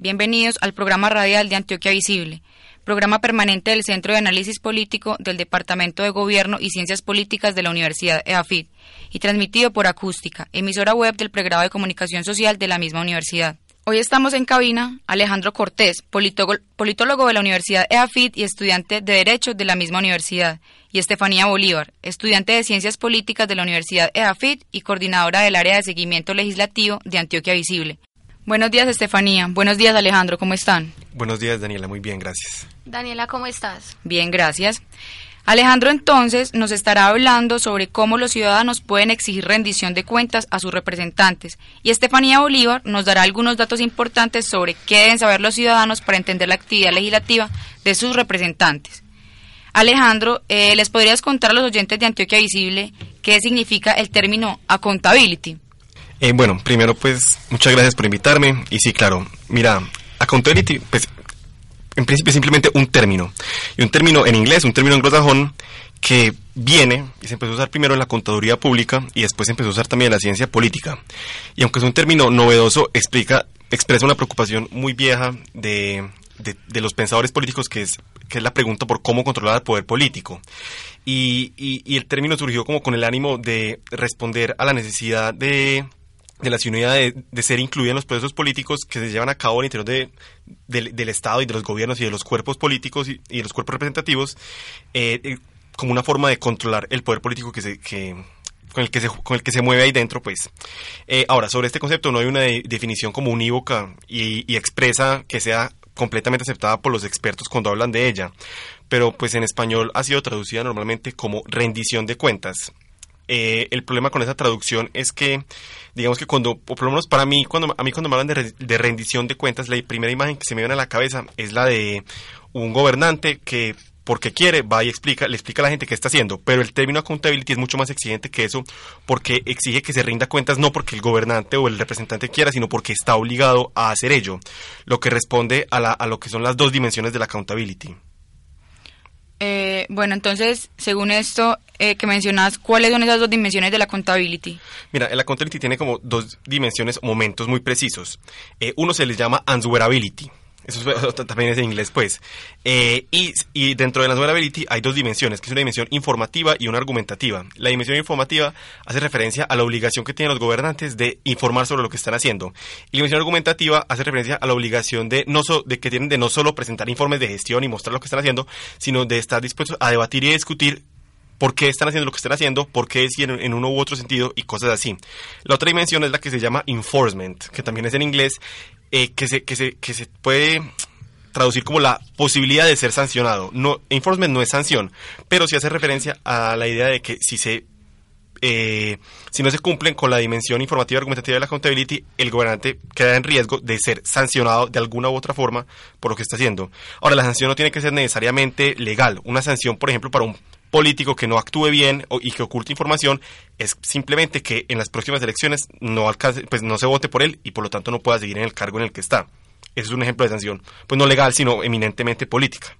Bienvenidos al programa radial de Antioquia Visible, programa permanente del Centro de Análisis Político del Departamento de Gobierno y Ciencias Políticas de la Universidad EAFIT y transmitido por Acústica, emisora web del pregrado de Comunicación Social de la misma universidad. Hoy estamos en cabina Alejandro Cortés, politólogo de la Universidad EAFIT y estudiante de Derecho de la misma universidad, y Estefanía Bolívar, estudiante de Ciencias Políticas de la Universidad EAFIT y coordinadora del área de seguimiento legislativo de Antioquia Visible. Buenos días, Estefanía. Buenos días, Alejandro. ¿Cómo están? Buenos días, Daniela. Muy bien, gracias. Daniela, ¿cómo estás? Bien, gracias. Alejandro entonces nos estará hablando sobre cómo los ciudadanos pueden exigir rendición de cuentas a sus representantes y Estefanía Bolívar nos dará algunos datos importantes sobre qué deben saber los ciudadanos para entender la actividad legislativa de sus representantes. Alejandro, eh, ¿les podrías contar a los oyentes de Antioquia Visible qué significa el término accountability? Eh, bueno, primero pues muchas gracias por invitarme y sí, claro, mira, accountability pues en principio es simplemente un término y un término en inglés, un término anglosajón que viene y se empezó a usar primero en la contaduría pública y después se empezó a usar también en la ciencia política. Y aunque es un término novedoso, explica, expresa una preocupación muy vieja de, de, los pensadores políticos que es, que es la pregunta por cómo controlar el poder político. Y, y, y el término surgió como con el ánimo de responder a la necesidad de de la ciudadanía de, de, ser incluida en los procesos políticos que se llevan a cabo al interior de, del Estado y de los gobiernos y de los cuerpos políticos y, y los cuerpos representativos eh, eh, como una forma de controlar el poder político que se, que, con el que se, con el que se mueve ahí dentro, pues. Eh, ahora, sobre este concepto no hay una definición como unívoca y, y, expresa que sea completamente aceptada por los expertos cuando hablan de ella, pero pues en español ha sido traducida normalmente como rendición de cuentas. Eh, el problema con esa traducción es que, digamos que cuando, o por lo menos para mí, cuando a mí cuando me hablan de, rendición de cuentas, la primera imagen que se me viene a la cabeza es la de un gobernante que porque quiere, va y explica, le explica a la gente qué está haciendo. Pero el término accountability es mucho más exigente que eso, porque exige que se rinda cuentas no porque el gobernante o el representante quiera, sino porque está obligado a hacer ello, lo que responde a, la, a lo que son las dos dimensiones de la accountability. Eh, bueno, entonces, según esto eh, que mencionas, ¿cuáles son esas dos dimensiones de la accountability? Mira, la accountability tiene como dos dimensiones, momentos muy precisos. Eh, uno se les llama answerability. Eso también es en inglés, pues. Eh, y, dentro de la answerability hay dos dimensiones, que es una dimensión informativa y una argumentativa. La dimensión informativa hace referencia a la obligación que tienen los gobernantes de informar sobre lo que están haciendo. Y la dimensión argumentativa hace referencia a la obligación de, no so, de que tienen de no solo presentar informes de gestión y mostrar lo que están haciendo, sino de estar dispuestos a debatir y discutir por qué están haciendo lo que están haciendo, por qué deciden en uno u otro sentido y cosas así. La otra dimensión es la que se llama enforcement, que también es en inglés, eh, que, se, que, se, que se puede traducir como la posibilidad de ser sancionado. No, enforcement no es sanción, pero sí hace referencia a la idea de que si se eh, si no se cumplen con la dimensión informativa y argumentativa de la accountability, el gobernante queda en riesgo de ser sancionado de alguna u otra forma por lo que está haciendo. Ahora, la sanción no tiene que ser necesariamente legal. Una sanción, por ejemplo, para un político que no actúe bien y que oculte información es simplemente que en las próximas elecciones no alcance, pues no se vote por él y por lo tanto no pueda seguir en el cargo en el que está. Ese es un ejemplo de sanción, pues no legal, sino eminentemente política.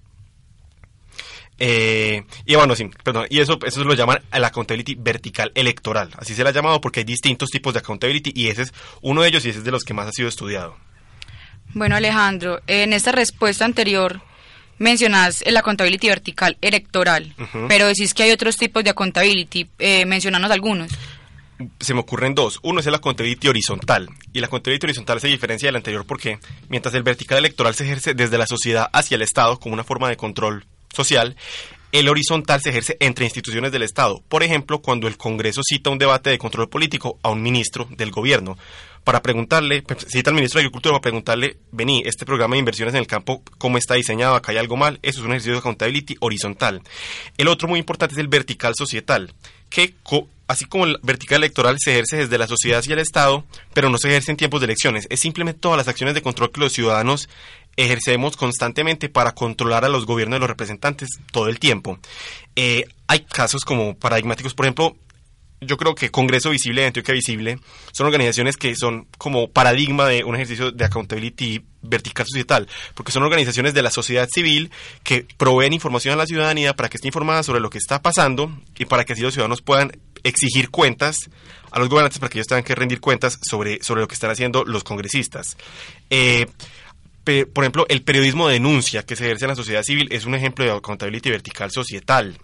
Eh, y bueno, sí, perdón, y eso, eso lo llaman la accountability vertical electoral. Así se la ha llamado porque hay distintos tipos de accountability y ese es uno de ellos y ese es de los que más ha sido estudiado. Bueno, Alejandro, en esta respuesta anterior mencionas la accountability vertical electoral, pero decís que hay otros tipos de accountability, eh, mencionanos algunos. Se me ocurren dos. Uno es la accountability horizontal. Y la accountability horizontal se diferencia del anterior porque mientras el vertical electoral se ejerce desde la sociedad hacia el Estado como una forma de control social, el horizontal se ejerce entre instituciones del Estado. Por ejemplo, cuando el Congreso cita un debate de control político a un ministro del gobierno para preguntarle, pues, cita al ministro de Agricultura para preguntarle, vení, este programa de inversiones en el campo, ¿cómo está diseñado? Acá hay algo mal. Eso es un ejercicio de accountability horizontal. El otro muy importante es el vertical societal, que así como el vertical electoral se ejerce desde la sociedad hacia el Estado, pero no se ejerce en tiempos de elecciones. Es simplemente todas las acciones de control que los ciudadanos ejercemos constantemente para controlar a los gobiernos de los representantes todo el tiempo. Eh, hay casos como paradigmáticos, por ejemplo, yo creo que Congreso Visible Antioquia Visible son organizaciones que son como paradigma de un ejercicio de accountability vertical societal, porque son organizaciones de la sociedad civil que proveen información a la ciudadanía para que esté informada sobre lo que está pasando y para que así los ciudadanos puedan exigir cuentas a los gobernantes para que ellos tengan que rendir cuentas sobre, sobre lo que están haciendo los congresistas. Eh, por ejemplo, el periodismo de denuncia que se ejerce en la sociedad civil es un ejemplo de accountability vertical societal.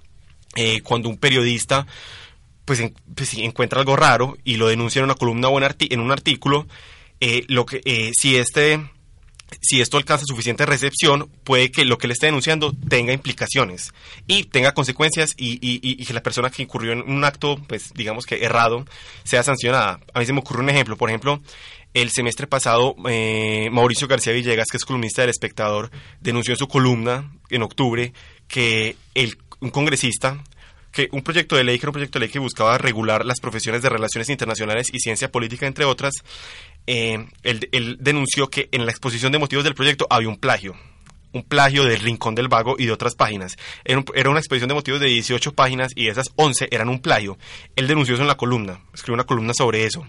Eh, cuando un periodista pues, pues encuentra algo raro y lo denuncia en una columna o en, un artículo, eh, lo que, eh, si este si esto alcanza suficiente recepción, puede que lo que le esté denunciando tenga implicaciones y tenga consecuencias y, y, que la persona que incurrió en un acto, pues digamos que errado, sea sancionada. A mí se me ocurre un ejemplo, por ejemplo, el semestre pasado eh, Mauricio García Villegas, que es columnista del Espectador, denunció en su columna en octubre que el, un congresista que un proyecto de ley, que era un proyecto de ley que buscaba regular las profesiones de relaciones internacionales y ciencia política, entre otras, eh, él, denunció que en la exposición de motivos del proyecto había un plagio un plagio del Rincón del Vago y de otras páginas. Era, una exposición de motivos de 18 páginas y esas 11 eran un plagio. Él denunció eso en la columna, escribió una columna sobre eso.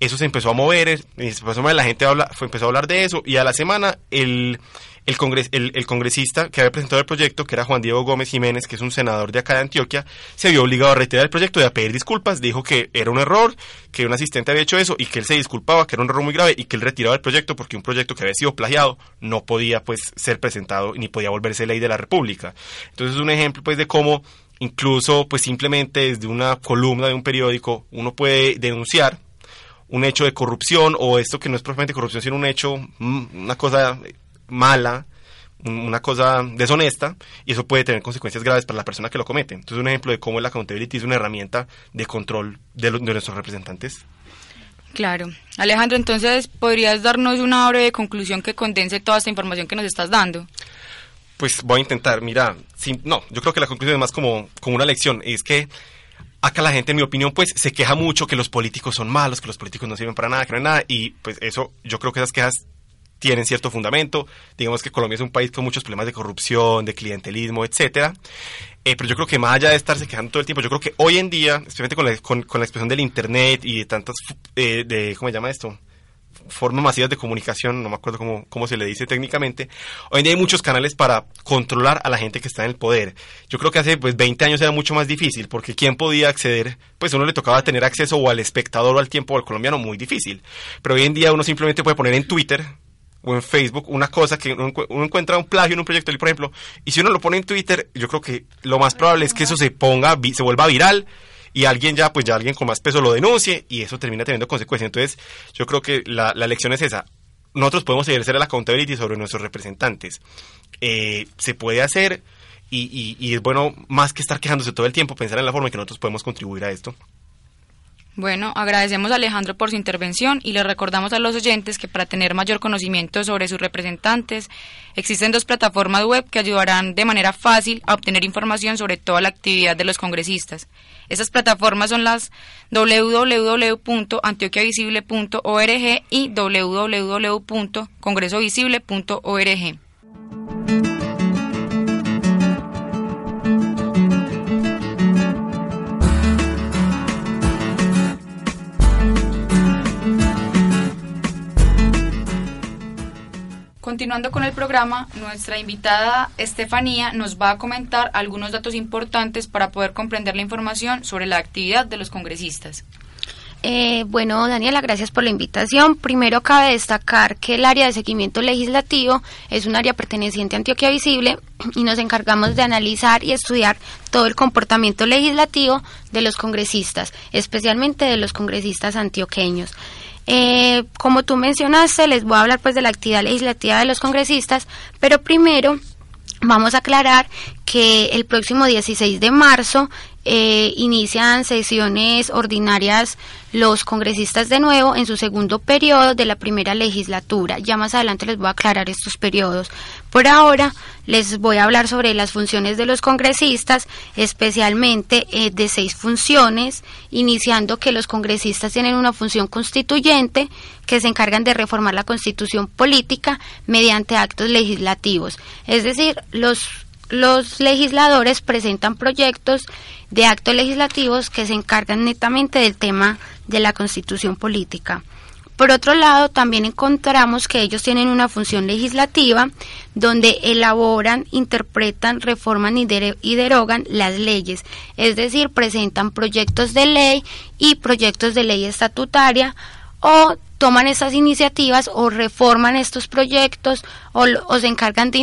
Eso se empezó a mover, la gente empezó a hablar de eso y a la semana el, el, congres, el, congresista que había presentado el proyecto, que era Juan Diego Gómez Jiménez, que es un senador de acá de Antioquia, se vio obligado a retirar el proyecto y a pedir disculpas. Dijo que era un error, que un asistente había hecho eso y que él se disculpaba, que era un error muy grave y que él retiraba el proyecto porque un proyecto que había sido plagiado no podía pues ser presentado ni podía volverse ley de la República. Entonces es un ejemplo pues de cómo incluso pues simplemente desde una columna de un periódico uno puede denunciar un hecho de corrupción o esto que no es propiamente corrupción sino un hecho, mm, una cosa mala, una cosa deshonesta, y eso puede tener consecuencias graves para la persona que lo comete. Entonces, un ejemplo de cómo la accountability es una herramienta de control de, de nuestros representantes. Claro. Alejandro, entonces, ¿podrías darnos una breve conclusión que condense toda esta información que nos estás dando? Pues voy a intentar, mira, no, yo creo que la conclusión es más como, como una lección, es que acá la gente, en mi opinión, pues se queja mucho que los políticos son malos, que los políticos no sirven para nada, que no hay nada, y pues eso, yo creo que esas quejas tienen cierto fundamento. Digamos que Colombia es un país con muchos problemas de corrupción, de clientelismo, etcétera. Eh, pero yo creo que más allá de estarse quejando todo el tiempo, yo creo que hoy en día, especialmente con la, con, la expresión del Internet y de tantas, eh, de, ¿cómo se llama esto? formas masivas de comunicación, no me acuerdo cómo, cómo se le dice técnicamente, hoy en día hay muchos canales para controlar a la gente que está en el poder. Yo creo que hace pues 20 años era mucho más difícil, porque ¿quién podía acceder? Pues uno le tocaba tener acceso o al espectador o al tiempo o al colombiano, muy difícil. Pero hoy en día uno simplemente puede poner en Twitter o en Facebook una cosa que uno, encuentra un plagio en un proyecto, por ejemplo, y si uno lo pone en Twitter, yo creo que lo más probable es que eso se ponga, se vuelva viral y alguien ya, pues ya alguien con más peso lo denuncie y eso termina teniendo consecuencias. Entonces, yo creo que la, la lección es esa. Nosotros podemos ejercer la accountability sobre nuestros representantes. Eh, se puede hacer y, y es bueno, más que estar quejándose todo el tiempo, pensar en la forma en que nosotros podemos contribuir a esto. Bueno, agradecemos a Alejandro por su intervención y le recordamos a los oyentes que para tener mayor conocimiento sobre sus representantes existen dos plataformas web que ayudarán de manera fácil a obtener información sobre toda la actividad de los congresistas. Esas plataformas son las www.antioquiavisible.org y www.congresovisible.org. Continuando con el programa, nuestra invitada Estefanía nos va a comentar algunos datos importantes para poder comprender la información sobre la actividad de los congresistas. Eh, bueno, Daniela, gracias por la invitación. Primero cabe destacar que el área de seguimiento legislativo es un área perteneciente a Antioquia Visible y nos encargamos de analizar y estudiar todo el comportamiento legislativo de los congresistas, especialmente de los congresistas antioqueños. Eh, como tú mencionaste, les voy a hablar pues de la actividad legislativa de los congresistas, pero primero vamos a aclarar que el próximo 16 de marzo eh, inician sesiones ordinarias los congresistas de nuevo en su segundo periodo de la primera legislatura. Ya más adelante les voy a aclarar estos periodos. Por ahora les voy a hablar sobre las funciones de los congresistas, especialmente eh, de seis funciones, iniciando que los congresistas tienen una función constituyente que se encargan de reformar la constitución política mediante actos legislativos. Es decir, los los legisladores presentan proyectos de actos legislativos que se encargan netamente del tema de la constitución política. Por otro lado, también encontramos que ellos tienen una función legislativa donde elaboran, interpretan, reforman y, derogan las leyes, es decir, presentan proyectos de ley y proyectos de ley estatutaria o toman esas iniciativas o reforman estos proyectos o, se encargan de,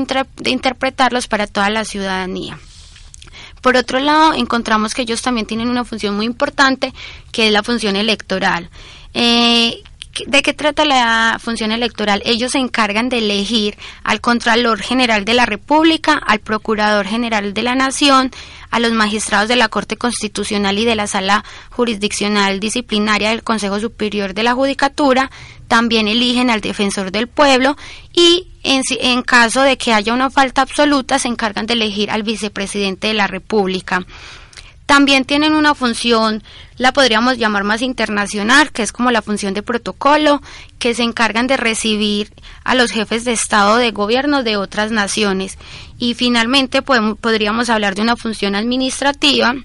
interpretarlos para toda la ciudadanía. Por otro lado, encontramos que ellos también tienen una función muy importante, que es la función electoral. Eh, ¿De qué trata la función electoral? Ellos se encargan de elegir al Contralor General de la República, al Procurador General de la Nación, a los magistrados de la Corte Constitucional y de la Sala Jurisdiccional Disciplinaria del Consejo Superior de la Judicatura, también eligen al defensor del pueblo y en, en caso de que haya una falta absoluta se encargan de elegir al vicepresidente de la República. También tienen una función, la podríamos llamar más internacional, que es como la función de protocolo, que se encargan de recibir a los jefes de Estado de gobierno de otras naciones. Y finalmente podríamos hablar de una función administrativa,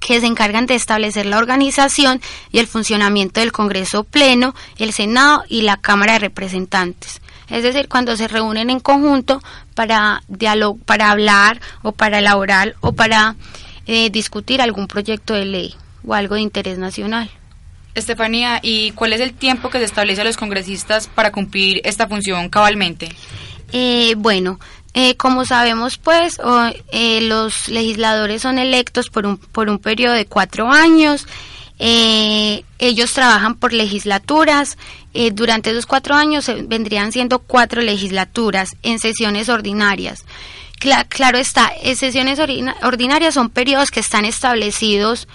que se encargan de establecer la organización y el funcionamiento del Congreso Pleno, el Senado y la Cámara de Representantes. Es decir, cuando se reúnen en conjunto para, para hablar o para elaborar o para eh, discutir algún proyecto de ley o algo de interés nacional. Estefanía, ¿y cuál es el tiempo que se establece a los congresistas para cumplir esta función cabalmente? Eh, bueno, eh, como sabemos, pues los legisladores son electos por un, por un periodo de cuatro años. ellos trabajan por legislaturas. durante esos cuatro años vendrían siendo cuatro legislaturas en sesiones ordinarias claro está, sesiones ordinarias son periodos que están establecidos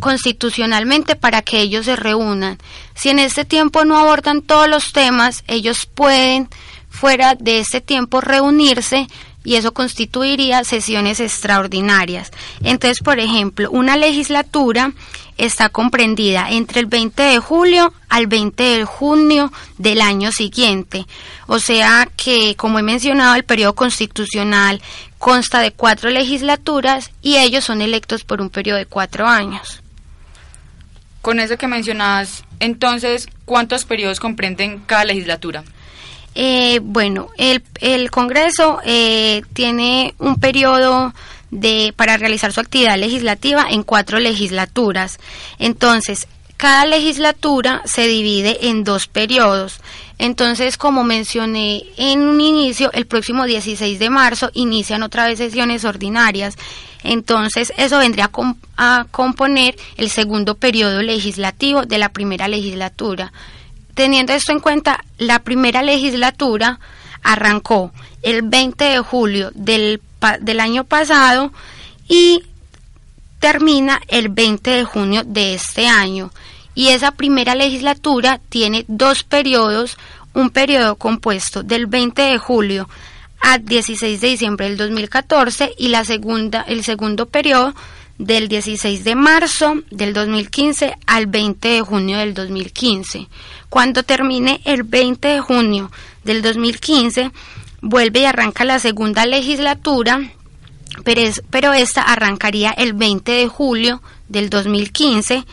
constitucionalmente para que ellos se reúnan. Si en este tiempo no abordan todos los temas, ellos pueden fuera de este tiempo reunirse y eso constituiría sesiones extraordinarias. Entonces, por ejemplo, una legislatura está comprendida entre el 20 de julio al 20 de junio del año siguiente. O sea que, como he mencionado, el periodo constitucional consta de cuatro legislaturas y ellos son electos por un periodo de cuatro años. Con eso que mencionabas, entonces, ¿cuántos periodos comprenden cada legislatura? Eh, bueno, el, el Congreso eh, tiene un periodo de, para realizar su actividad legislativa en cuatro legislaturas. Entonces, cada legislatura se divide en dos periodos. Entonces, como mencioné en un inicio, el próximo 16 de marzo inician otra vez sesiones ordinarias. Entonces, eso vendría a, a componer el segundo periodo legislativo de la primera legislatura. Teniendo esto en cuenta, la primera legislatura arrancó el 20 de julio del, año pasado y termina el 20 de junio de este año. Y esa primera legislatura tiene dos periodos, un periodo compuesto del 20 de julio al 16 de diciembre del 2014 y la segunda, el segundo periodo del 16 de marzo del 2015 al 20 de junio del 2015. Cuando termine el 20 de junio del 2015, vuelve y arranca la segunda legislatura, pero, esta arrancaría el 20 de julio del 2015,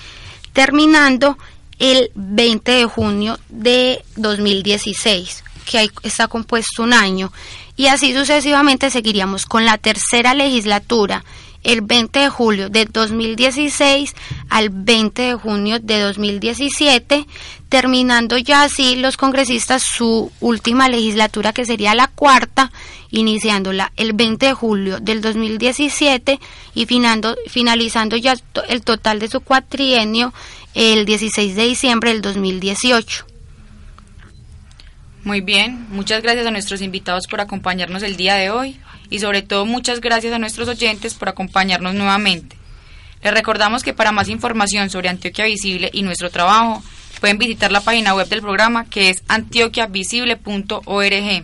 terminando el 20 de junio de 2016, que ahí está compuesto un año. Y así sucesivamente seguiríamos con la tercera legislatura el 20 de julio de 2016 al 20 de junio de 2017, terminando ya así los congresistas su última legislatura, que sería la cuarta, iniciándola el 20 de julio del 2017 y finalizando ya el total de su cuatrienio el 16 de diciembre del 2018. Muy bien, muchas gracias a nuestros invitados por acompañarnos el día de hoy y sobre todo muchas gracias a nuestros oyentes por acompañarnos nuevamente. Les recordamos que para más información sobre Antioquia Visible y nuestro trabajo pueden visitar la página web del programa que es antioquiavisible.org.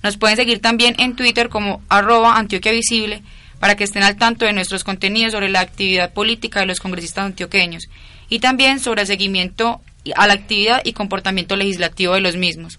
Nos pueden seguir también en Twitter como arroba para que estén al tanto de nuestros contenidos sobre la actividad política de los congresistas antioqueños y también sobre el seguimiento a la actividad y comportamiento legislativo de los mismos.